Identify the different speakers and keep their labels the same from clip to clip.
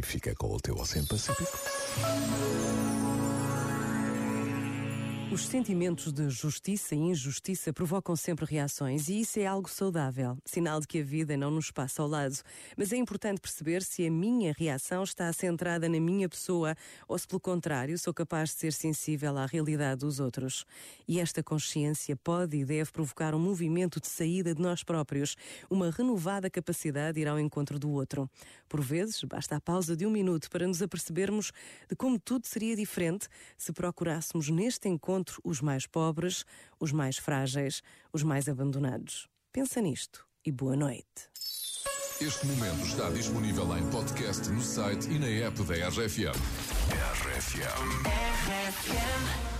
Speaker 1: e fica com o teu Oceano Pacífico.
Speaker 2: Os sentimentos de justiça e injustiça provocam sempre reações e isso é algo saudável, sinal de que a vida não nos passa ao lado. Mas é importante perceber se a minha reação está centrada na minha pessoa ou se, pelo contrário, sou capaz de ser sensível à realidade dos outros. E esta consciência pode e deve provocar um movimento de saída de nós próprios, uma renovada capacidade de ir ao encontro do outro. Por vezes, basta a pausa de um minuto para nos apercebermos de como tudo seria diferente se procurássemos neste encontro encontro os mais pobres, os mais frágeis, os mais abandonados. Pensa nisto e boa noite.
Speaker 1: Este momento está disponível em podcast no site e na app da RFM. RFM. RFM.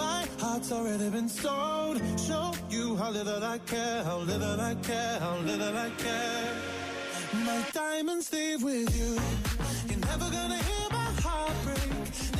Speaker 3: My heart's already been sold. Show you how little I care, how little I care, how little I care. My diamonds leave with you. You're never gonna hear my heart break.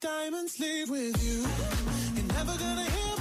Speaker 3: diamonds leave with you. You're never gonna hear